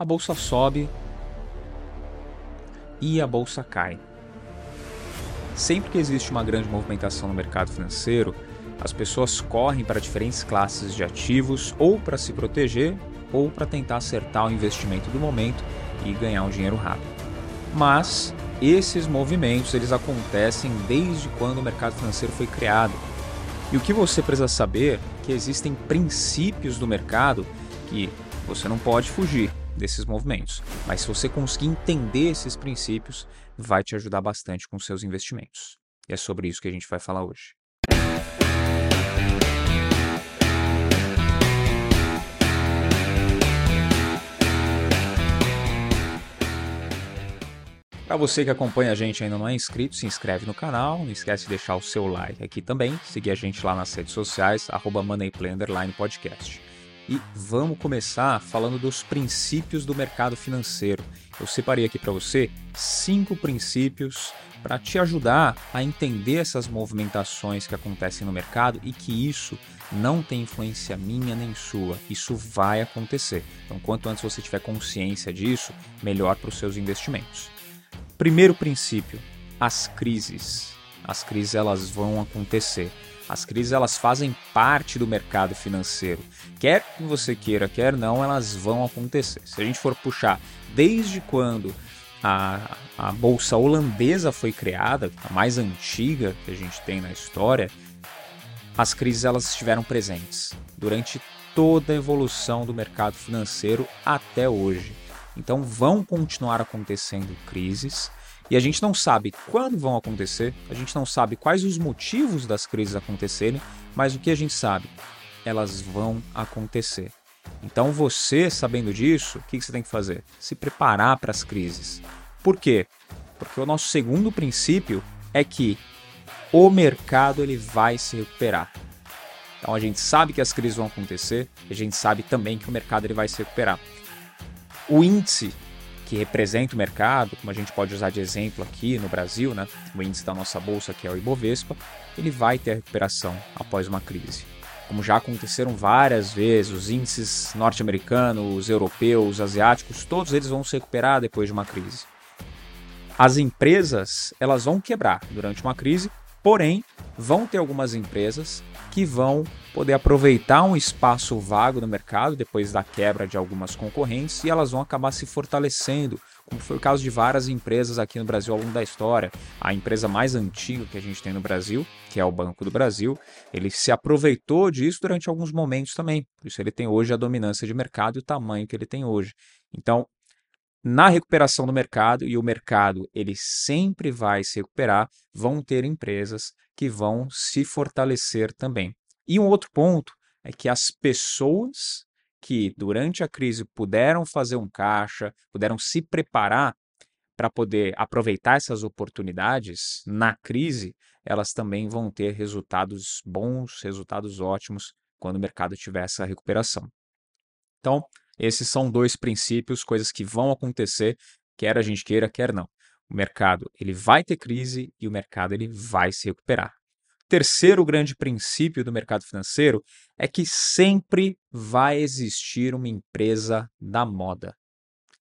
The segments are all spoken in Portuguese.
a bolsa sobe e a bolsa cai. Sempre que existe uma grande movimentação no mercado financeiro, as pessoas correm para diferentes classes de ativos ou para se proteger ou para tentar acertar o investimento do momento e ganhar um dinheiro rápido. Mas esses movimentos eles acontecem desde quando o mercado financeiro foi criado. E o que você precisa saber é que existem princípios do mercado que você não pode fugir desses movimentos. Mas se você conseguir entender esses princípios, vai te ajudar bastante com seus investimentos. E é sobre isso que a gente vai falar hoje. Para você que acompanha a gente ainda não é inscrito, se inscreve no canal, não esquece de deixar o seu like aqui também, seguir a gente lá nas redes sociais, arroba Podcast. E vamos começar falando dos princípios do mercado financeiro. Eu separei aqui para você cinco princípios para te ajudar a entender essas movimentações que acontecem no mercado e que isso não tem influência minha nem sua. Isso vai acontecer. Então, quanto antes você tiver consciência disso, melhor para os seus investimentos. Primeiro princípio: as crises. As crises elas vão acontecer. As crises elas fazem parte do mercado financeiro. Quer que você queira, quer não, elas vão acontecer. Se a gente for puxar desde quando a, a bolsa holandesa foi criada, a mais antiga que a gente tem na história, as crises elas estiveram presentes durante toda a evolução do mercado financeiro até hoje. Então vão continuar acontecendo crises e a gente não sabe quando vão acontecer, a gente não sabe quais os motivos das crises acontecerem, mas o que a gente sabe? Elas vão acontecer. Então você, sabendo disso, o que você tem que fazer? Se preparar para as crises. Por quê? Porque o nosso segundo princípio é que o mercado ele vai se recuperar. Então a gente sabe que as crises vão acontecer, a gente sabe também que o mercado ele vai se recuperar. O índice que representa o mercado, como a gente pode usar de exemplo aqui no Brasil, né? o índice da nossa bolsa, que é o Ibovespa, ele vai ter recuperação após uma crise. Como já aconteceram várias vezes, os índices norte-americanos, europeus, asiáticos, todos eles vão se recuperar depois de uma crise. As empresas, elas vão quebrar durante uma crise, porém, vão ter algumas empresas que vão poder aproveitar um espaço vago no mercado depois da quebra de algumas concorrentes e elas vão acabar se fortalecendo, como foi o caso de várias empresas aqui no Brasil ao longo da história. A empresa mais antiga que a gente tem no Brasil, que é o Banco do Brasil, ele se aproveitou disso durante alguns momentos também. Por isso ele tem hoje a dominância de mercado e o tamanho que ele tem hoje. Então, na recuperação do mercado, e o mercado ele sempre vai se recuperar, vão ter empresas que vão se fortalecer também. E um outro ponto é que as pessoas que durante a crise puderam fazer um caixa, puderam se preparar para poder aproveitar essas oportunidades na crise, elas também vão ter resultados bons, resultados ótimos quando o mercado tiver essa recuperação. Então, esses são dois princípios, coisas que vão acontecer, quer a gente queira, quer não. O mercado ele vai ter crise e o mercado ele vai se recuperar. Terceiro grande princípio do mercado financeiro é que sempre vai existir uma empresa da moda.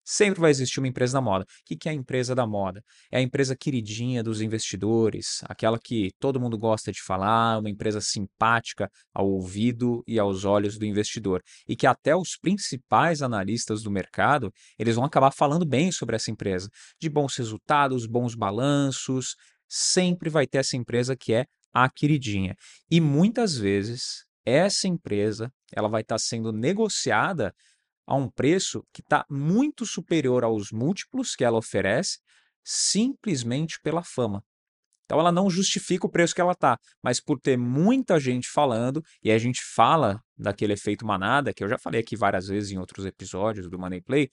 Sempre vai existir uma empresa da moda. O que é a empresa da moda? É a empresa queridinha dos investidores, aquela que todo mundo gosta de falar, uma empresa simpática ao ouvido e aos olhos do investidor. E que até os principais analistas do mercado, eles vão acabar falando bem sobre essa empresa. De bons resultados, bons balanços. Sempre vai ter essa empresa que é a queridinha. E muitas vezes essa empresa ela vai estar sendo negociada a um preço que está muito superior aos múltiplos que ela oferece, simplesmente pela fama. Então ela não justifica o preço que ela está, mas por ter muita gente falando, e a gente fala daquele efeito manada, que eu já falei aqui várias vezes em outros episódios do Money Play,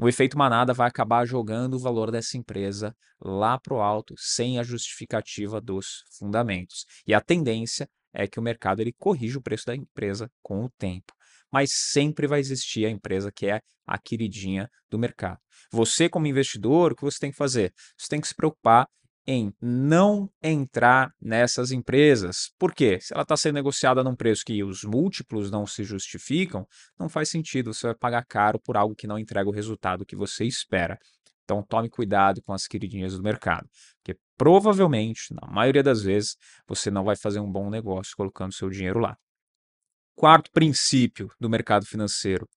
o efeito manada vai acabar jogando o valor dessa empresa lá para o alto, sem a justificativa dos fundamentos. E a tendência é que o mercado ele corrija o preço da empresa com o tempo mas sempre vai existir a empresa que é a queridinha do mercado. Você, como investidor, o que você tem que fazer? Você tem que se preocupar em não entrar nessas empresas. Por quê? Se ela está sendo negociada num preço que os múltiplos não se justificam, não faz sentido, você vai pagar caro por algo que não entrega o resultado que você espera. Então tome cuidado com as queridinhas do mercado, porque provavelmente, na maioria das vezes, você não vai fazer um bom negócio colocando seu dinheiro lá. Quarto princípio do mercado financeiro: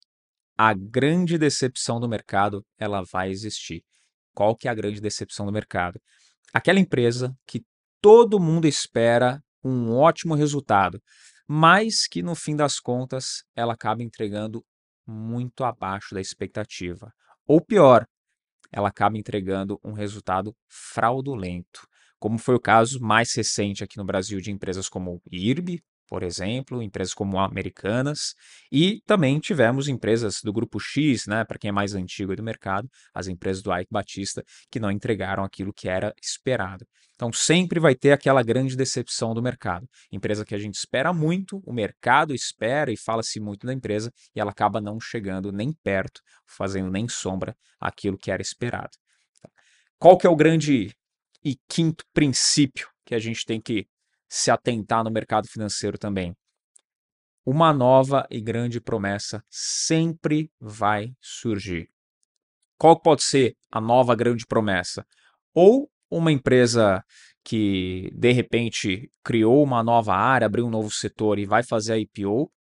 a grande decepção do mercado, ela vai existir. Qual que é a grande decepção do mercado? Aquela empresa que todo mundo espera um ótimo resultado, mas que no fim das contas ela acaba entregando muito abaixo da expectativa. Ou pior, ela acaba entregando um resultado fraudulento, como foi o caso mais recente aqui no Brasil de empresas como IRB, por exemplo, empresas como Americanas, e também tivemos empresas do grupo X, né, para quem é mais antigo do mercado, as empresas do Ike Batista, que não entregaram aquilo que era esperado. Então sempre vai ter aquela grande decepção do mercado. Empresa que a gente espera muito, o mercado espera e fala-se muito da empresa, e ela acaba não chegando nem perto, fazendo nem sombra aquilo que era esperado. Qual que é o grande e quinto princípio que a gente tem que se atentar no mercado financeiro também. Uma nova e grande promessa sempre vai surgir. Qual pode ser a nova grande promessa? Ou uma empresa que de repente criou uma nova área, abriu um novo setor e vai fazer a IPO,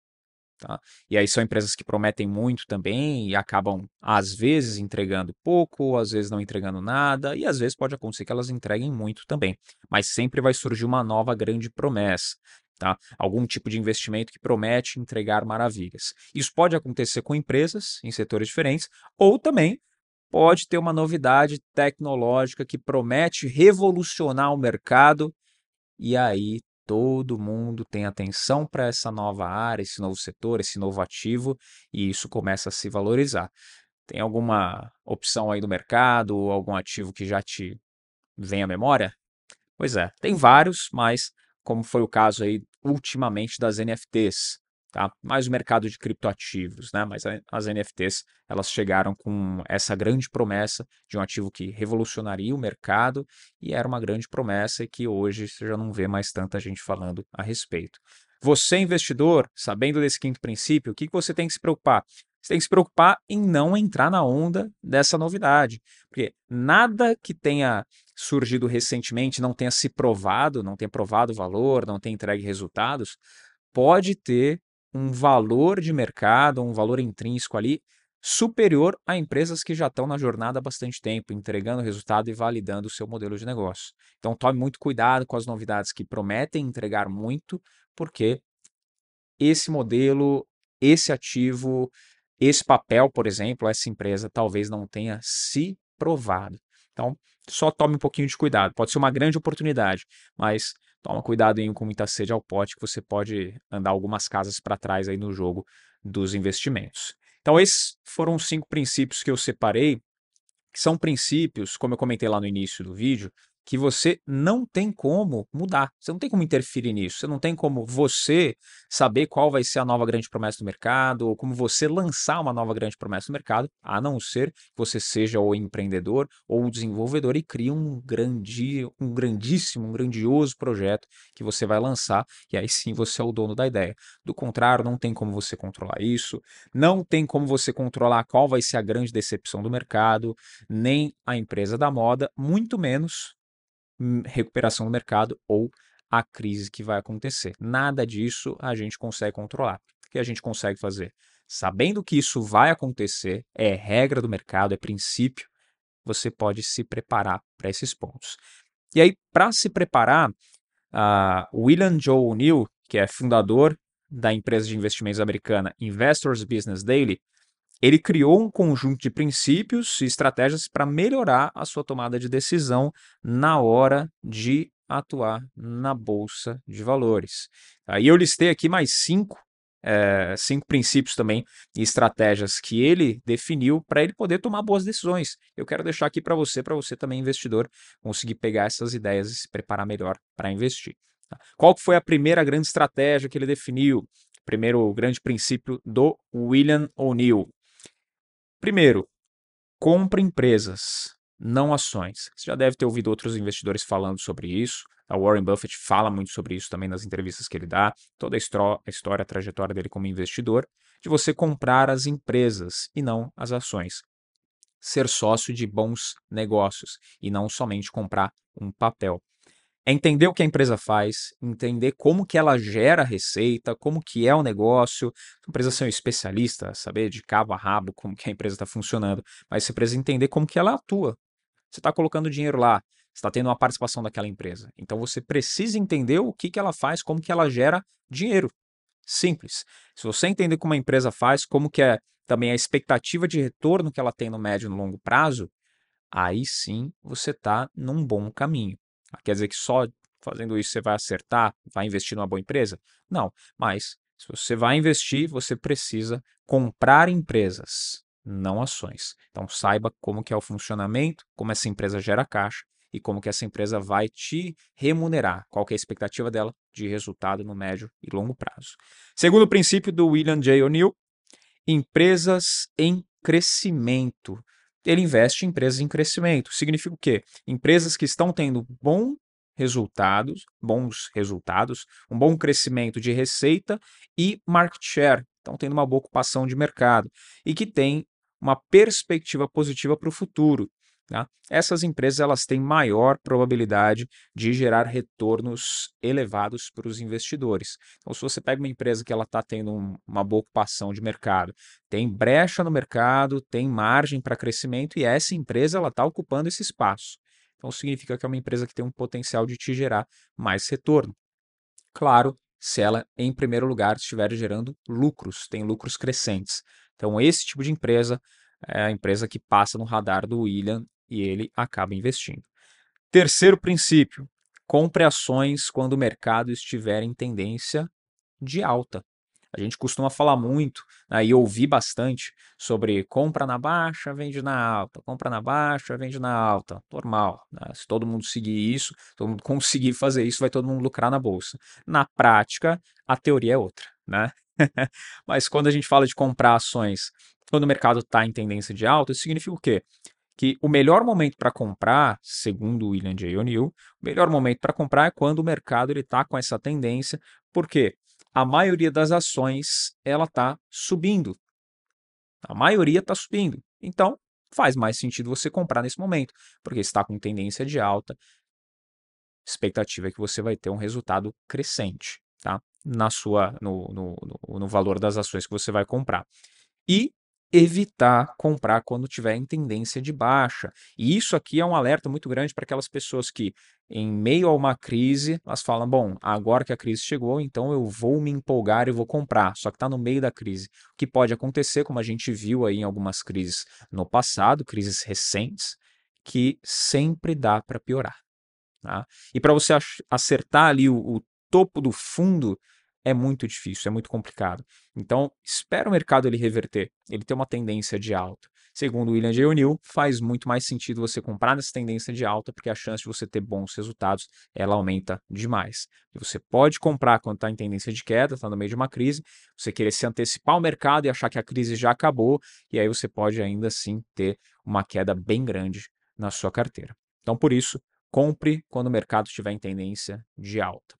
Tá? E aí são empresas que prometem muito também e acabam, às vezes, entregando pouco, às vezes não entregando nada, e às vezes pode acontecer que elas entreguem muito também. Mas sempre vai surgir uma nova grande promessa. Tá? Algum tipo de investimento que promete entregar maravilhas. Isso pode acontecer com empresas em setores diferentes, ou também pode ter uma novidade tecnológica que promete revolucionar o mercado, e aí todo mundo tem atenção para essa nova área, esse novo setor, esse novo ativo, e isso começa a se valorizar. Tem alguma opção aí do mercado, ou algum ativo que já te vem à memória? Pois é, tem vários, mas como foi o caso aí ultimamente das NFTs, tá? Mais o mercado de criptoativos, né? Mas as NFTs, elas chegaram com essa grande promessa de um ativo que revolucionaria o mercado e era uma grande promessa e que hoje você já não vê mais tanta gente falando a respeito. Você, investidor, sabendo desse quinto princípio, o que você tem que se preocupar? Você tem que se preocupar em não entrar na onda dessa novidade, porque nada que tenha surgido recentemente, não tenha se provado, não tenha provado valor, não tenha entregue resultados, pode ter um valor de mercado, um valor intrínseco ali superior a empresas que já estão na jornada há bastante tempo, entregando resultado e validando o seu modelo de negócio. Então tome muito cuidado com as novidades que prometem entregar muito, porque esse modelo, esse ativo, esse papel, por exemplo, essa empresa talvez não tenha se provado. Então, só tome um pouquinho de cuidado. Pode ser uma grande oportunidade, mas toma cuidado com muita sede ao pote, que você pode andar algumas casas para trás aí no jogo dos investimentos. Então, esses foram os cinco princípios que eu separei, que são princípios, como eu comentei lá no início do vídeo, que você não tem como mudar, você não tem como interferir nisso, você não tem como você saber qual vai ser a nova grande promessa do mercado, ou como você lançar uma nova grande promessa do mercado, a não ser que você seja o empreendedor ou o desenvolvedor e crie um, grande, um grandíssimo, um grandioso projeto que você vai lançar, e aí sim você é o dono da ideia. Do contrário, não tem como você controlar isso, não tem como você controlar qual vai ser a grande decepção do mercado, nem a empresa da moda, muito menos recuperação do mercado ou a crise que vai acontecer. Nada disso a gente consegue controlar. O que a gente consegue fazer? Sabendo que isso vai acontecer, é regra do mercado, é princípio, você pode se preparar para esses pontos. E aí, para se preparar, uh, William Joe O'Neill, que é fundador da empresa de investimentos americana Investors Business Daily, ele criou um conjunto de princípios e estratégias para melhorar a sua tomada de decisão na hora de atuar na bolsa de valores. E eu listei aqui mais cinco, é, cinco princípios também e estratégias que ele definiu para ele poder tomar boas decisões. Eu quero deixar aqui para você, para você também investidor, conseguir pegar essas ideias e se preparar melhor para investir. Tá? Qual foi a primeira grande estratégia que ele definiu? Primeiro grande princípio do William O'Neill. Primeiro, compre empresas não ações. Você já deve ter ouvido outros investidores falando sobre isso. A Warren Buffett fala muito sobre isso também nas entrevistas que ele dá, toda a, a história, a trajetória dele como investidor, de você comprar as empresas e não as ações. Ser sócio de bons negócios e não somente comprar um papel. É entender o que a empresa faz, entender como que ela gera receita, como que é o negócio. Não precisa ser um especialista, saber de cabo a rabo como que a empresa está funcionando, mas você precisa entender como que ela atua. Você está colocando dinheiro lá, está tendo uma participação daquela empresa. Então você precisa entender o que, que ela faz, como que ela gera dinheiro. Simples. Se você entender como a empresa faz, como que é também a expectativa de retorno que ela tem no médio e no longo prazo, aí sim você está num bom caminho. Quer dizer que só fazendo isso você vai acertar, vai investir numa boa empresa? Não, mas se você vai investir, você precisa comprar empresas, não ações. Então saiba como que é o funcionamento, como essa empresa gera caixa e como que essa empresa vai te remunerar, qual é a expectativa dela de resultado no médio e longo prazo. Segundo princípio do William J. O'Neill, empresas em crescimento ele investe em empresas em crescimento. Significa o quê? Empresas que estão tendo bom resultados, bons resultados, um bom crescimento de receita e market share, estão tendo uma boa ocupação de mercado e que tem uma perspectiva positiva para o futuro. Tá? Essas empresas elas têm maior probabilidade de gerar retornos elevados para os investidores. Então, se você pega uma empresa que ela está tendo um, uma boa ocupação de mercado, tem brecha no mercado, tem margem para crescimento e essa empresa ela está ocupando esse espaço. Então, significa que é uma empresa que tem um potencial de te gerar mais retorno. Claro, se ela, em primeiro lugar, estiver gerando lucros, tem lucros crescentes. Então, esse tipo de empresa é a empresa que passa no radar do William e ele acaba investindo. Terceiro princípio: compre ações quando o mercado estiver em tendência de alta. A gente costuma falar muito né, e ouvir bastante sobre compra na baixa, vende na alta, compra na baixa, vende na alta. Normal. Né? Se todo mundo seguir isso, todo mundo conseguir fazer isso, vai todo mundo lucrar na bolsa. Na prática, a teoria é outra. Né? Mas quando a gente fala de comprar ações quando o mercado está em tendência de alta, isso significa o quê? Que o melhor momento para comprar, segundo William J. O'Neill, o melhor momento para comprar é quando o mercado está com essa tendência, porque a maioria das ações ela está subindo. A maioria está subindo. Então, faz mais sentido você comprar nesse momento, porque está com tendência de alta. Expectativa é que você vai ter um resultado crescente, tá? Na sua, no, no, no, no valor das ações que você vai comprar. E evitar comprar quando tiver em tendência de baixa. E isso aqui é um alerta muito grande para aquelas pessoas que, em meio a uma crise, elas falam: bom, agora que a crise chegou, então eu vou me empolgar e vou comprar. Só que está no meio da crise. O que pode acontecer, como a gente viu aí em algumas crises no passado, crises recentes, que sempre dá para piorar. Tá? E para você acertar ali o, o topo do fundo é muito difícil, é muito complicado. Então, espera o mercado ele reverter, ele ter uma tendência de alta. Segundo William J. O'Neill, faz muito mais sentido você comprar nessa tendência de alta, porque a chance de você ter bons resultados, ela aumenta demais. E você pode comprar quando está em tendência de queda, está no meio de uma crise, você querer se antecipar ao mercado e achar que a crise já acabou, e aí você pode ainda assim ter uma queda bem grande na sua carteira. Então, por isso, compre quando o mercado estiver em tendência de alta.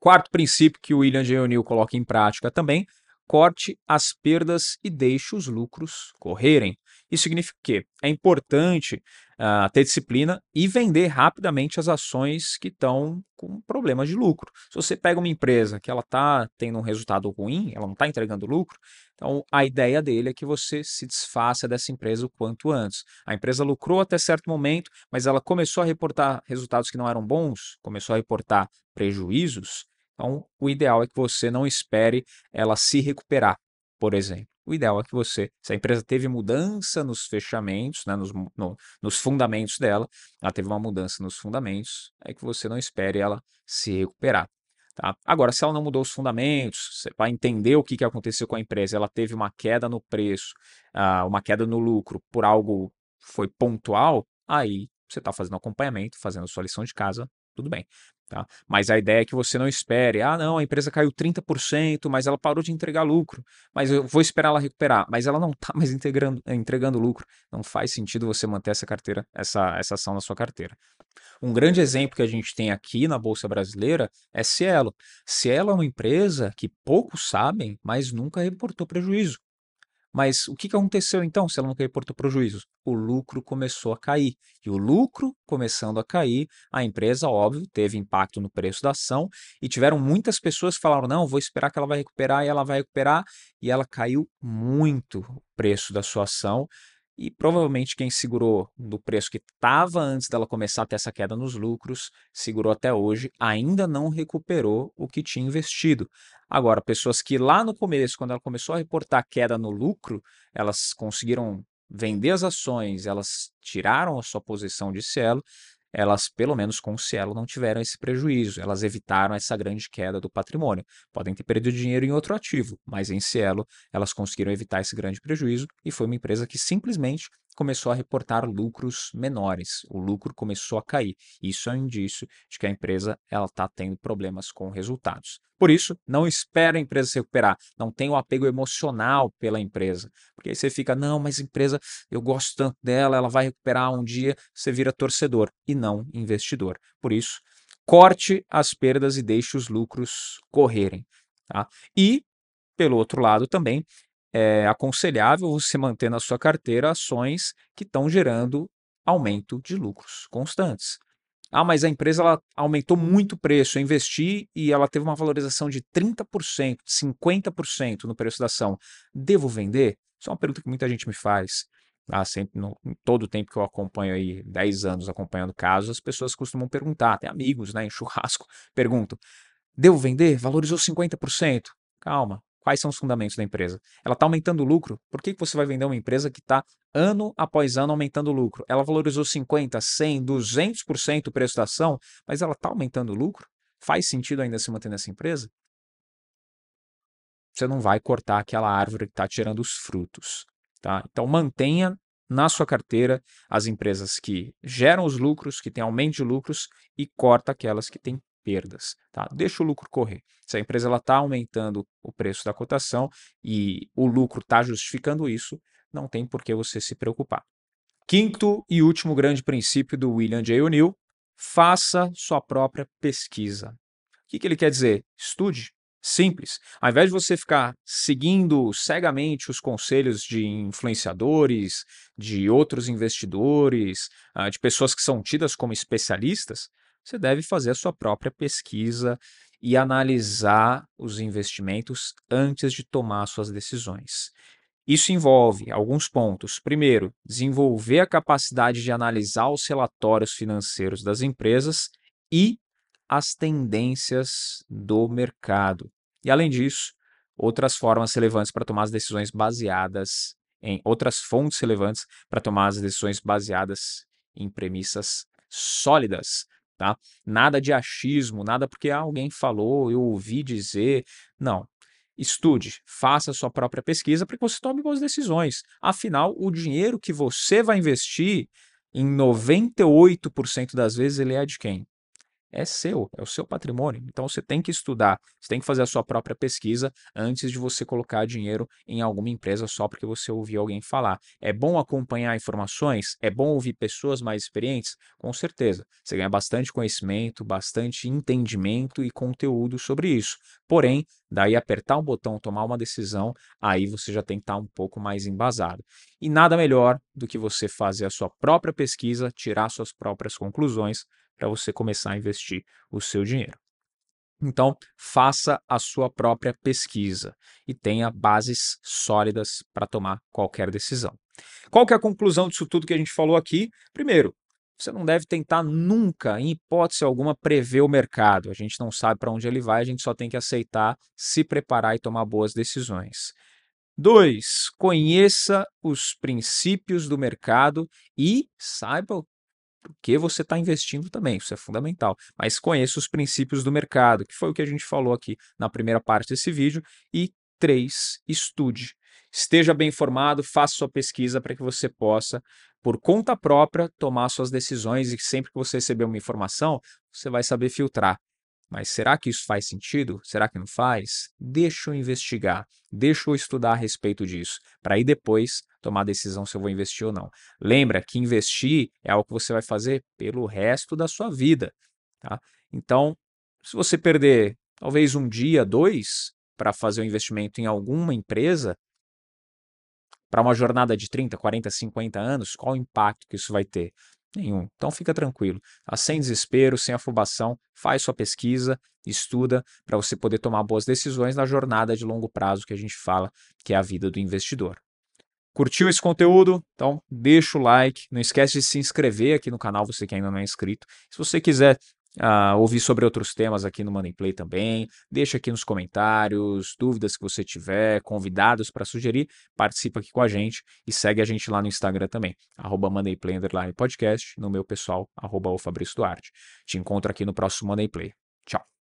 Quarto princípio que o William J. O'Neill coloca em prática também, corte as perdas e deixe os lucros correrem. Isso significa o quê? É importante uh, ter disciplina e vender rapidamente as ações que estão com problemas de lucro. Se você pega uma empresa que ela está tendo um resultado ruim, ela não está entregando lucro, então a ideia dele é que você se desfaça dessa empresa o quanto antes. A empresa lucrou até certo momento, mas ela começou a reportar resultados que não eram bons, começou a reportar prejuízos. Então, o ideal é que você não espere ela se recuperar, por exemplo. O ideal é que você, se a empresa teve mudança nos fechamentos, né, nos, no, nos fundamentos dela, ela teve uma mudança nos fundamentos, é que você não espere ela se recuperar. Tá? Agora, se ela não mudou os fundamentos, você vai entender o que, que aconteceu com a empresa, ela teve uma queda no preço, uh, uma queda no lucro por algo foi pontual, aí você está fazendo acompanhamento, fazendo sua lição de casa, tudo bem. Tá? Mas a ideia é que você não espere, ah, não, a empresa caiu 30%, mas ela parou de entregar lucro, mas eu vou esperar ela recuperar, mas ela não está mais entregando, entregando lucro. Não faz sentido você manter essa carteira, essa, essa ação na sua carteira. Um grande exemplo que a gente tem aqui na Bolsa Brasileira é Cielo. Cielo é uma empresa que poucos sabem, mas nunca reportou prejuízo. Mas o que aconteceu então se ela não reportou prejuízos? O lucro começou a cair. E o lucro começando a cair, a empresa, óbvio, teve impacto no preço da ação e tiveram muitas pessoas que falaram: não, vou esperar que ela vai recuperar e ela vai recuperar. E ela caiu muito o preço da sua ação. E provavelmente quem segurou do preço que estava antes dela começar a ter essa queda nos lucros, segurou até hoje, ainda não recuperou o que tinha investido. Agora, pessoas que lá no começo, quando ela começou a reportar queda no lucro, elas conseguiram vender as ações, elas tiraram a sua posição de Cielo, elas, pelo menos com o Cielo, não tiveram esse prejuízo, elas evitaram essa grande queda do patrimônio. Podem ter perdido dinheiro em outro ativo, mas em Cielo elas conseguiram evitar esse grande prejuízo e foi uma empresa que simplesmente começou a reportar lucros menores. O lucro começou a cair. Isso é um indício de que a empresa está tendo problemas com resultados. Por isso, não espere a empresa se recuperar. Não tenha o um apego emocional pela empresa. Porque aí você fica, não, mas empresa, eu gosto tanto dela, ela vai recuperar um dia. Você vira torcedor e não investidor. Por isso, corte as perdas e deixe os lucros correrem. Tá? E, pelo outro lado também, é aconselhável você manter na sua carteira ações que estão gerando aumento de lucros constantes. Ah, mas a empresa ela aumentou muito o preço, eu investi e ela teve uma valorização de 30%, 50% no preço da ação. Devo vender? Isso é uma pergunta que muita gente me faz. Ah, sempre, no, todo o tempo que eu acompanho aí, 10 anos acompanhando casos, as pessoas costumam perguntar, até amigos, né, em churrasco, perguntam, devo vender? Valorizou 50%. Calma, Quais são os fundamentos da empresa? Ela está aumentando o lucro? Por que você vai vender uma empresa que está ano após ano aumentando o lucro? Ela valorizou 50%, 100%, 200% o preço da ação, mas ela está aumentando o lucro? Faz sentido ainda se manter nessa empresa? Você não vai cortar aquela árvore que está tirando os frutos. Tá? Então mantenha na sua carteira as empresas que geram os lucros, que têm aumento de lucros e corta aquelas que têm perdas. Tá? Deixa o lucro correr. Se a empresa está aumentando o preço da cotação e o lucro está justificando isso, não tem por que você se preocupar. Quinto e último grande princípio do William J. O'Neill: faça sua própria pesquisa. O que, que ele quer dizer? Estude. Simples. Ao invés de você ficar seguindo cegamente os conselhos de influenciadores, de outros investidores, ah, de pessoas que são tidas como especialistas, você deve fazer a sua própria pesquisa e analisar os investimentos antes de tomar suas decisões. Isso envolve alguns pontos. Primeiro, desenvolver a capacidade de analisar os relatórios financeiros das empresas e as tendências do mercado. E além disso, outras formas relevantes para tomar as decisões baseadas em outras fontes relevantes para tomar as decisões baseadas em premissas sólidas tá? Nada de achismo, nada porque alguém falou, eu ouvi dizer. Não. Estude, faça a sua própria pesquisa para que você tome boas decisões. Afinal, o dinheiro que você vai investir, em 98% das vezes, ele é de quem? É seu, é o seu patrimônio. Então você tem que estudar, você tem que fazer a sua própria pesquisa antes de você colocar dinheiro em alguma empresa só porque você ouviu alguém falar. É bom acompanhar informações? É bom ouvir pessoas mais experientes? Com certeza. Você ganha bastante conhecimento, bastante entendimento e conteúdo sobre isso. Porém, daí apertar um botão, tomar uma decisão, aí você já tem que estar um pouco mais embasado. E nada melhor do que você fazer a sua própria pesquisa, tirar suas próprias conclusões para você começar a investir o seu dinheiro. Então, faça a sua própria pesquisa e tenha bases sólidas para tomar qualquer decisão. Qual que é a conclusão disso tudo que a gente falou aqui? Primeiro, você não deve tentar nunca, em hipótese alguma, prever o mercado. A gente não sabe para onde ele vai, a gente só tem que aceitar, se preparar e tomar boas decisões. Dois, conheça os princípios do mercado e saiba porque você está investindo também, isso é fundamental. Mas conheça os princípios do mercado, que foi o que a gente falou aqui na primeira parte desse vídeo. E três, estude. esteja bem informado, faça sua pesquisa para que você possa, por conta própria, tomar suas decisões e sempre que você receber uma informação, você vai saber filtrar. Mas será que isso faz sentido? Será que não faz? Deixa eu investigar, deixa eu estudar a respeito disso, para aí depois tomar a decisão se eu vou investir ou não. Lembra que investir é algo que você vai fazer pelo resto da sua vida. Tá? Então, se você perder talvez um dia, dois, para fazer um investimento em alguma empresa, para uma jornada de 30, 40, 50 anos, qual o impacto que isso vai ter? Nenhum. Então fica tranquilo, tá? sem desespero, sem afobação, faz sua pesquisa, estuda para você poder tomar boas decisões na jornada de longo prazo que a gente fala, que é a vida do investidor. Curtiu esse conteúdo? Então deixa o like, não esquece de se inscrever aqui no canal, você que ainda não é inscrito. Se você quiser uh, ouvir sobre outros temas aqui no Money Play também. Deixa aqui nos comentários, dúvidas que você tiver, convidados para sugerir, participa aqui com a gente e segue a gente lá no Instagram também, arroba Podcast, no meu pessoal, arroba o Fabrício Duarte. Te encontro aqui no próximo Money Play. Tchau.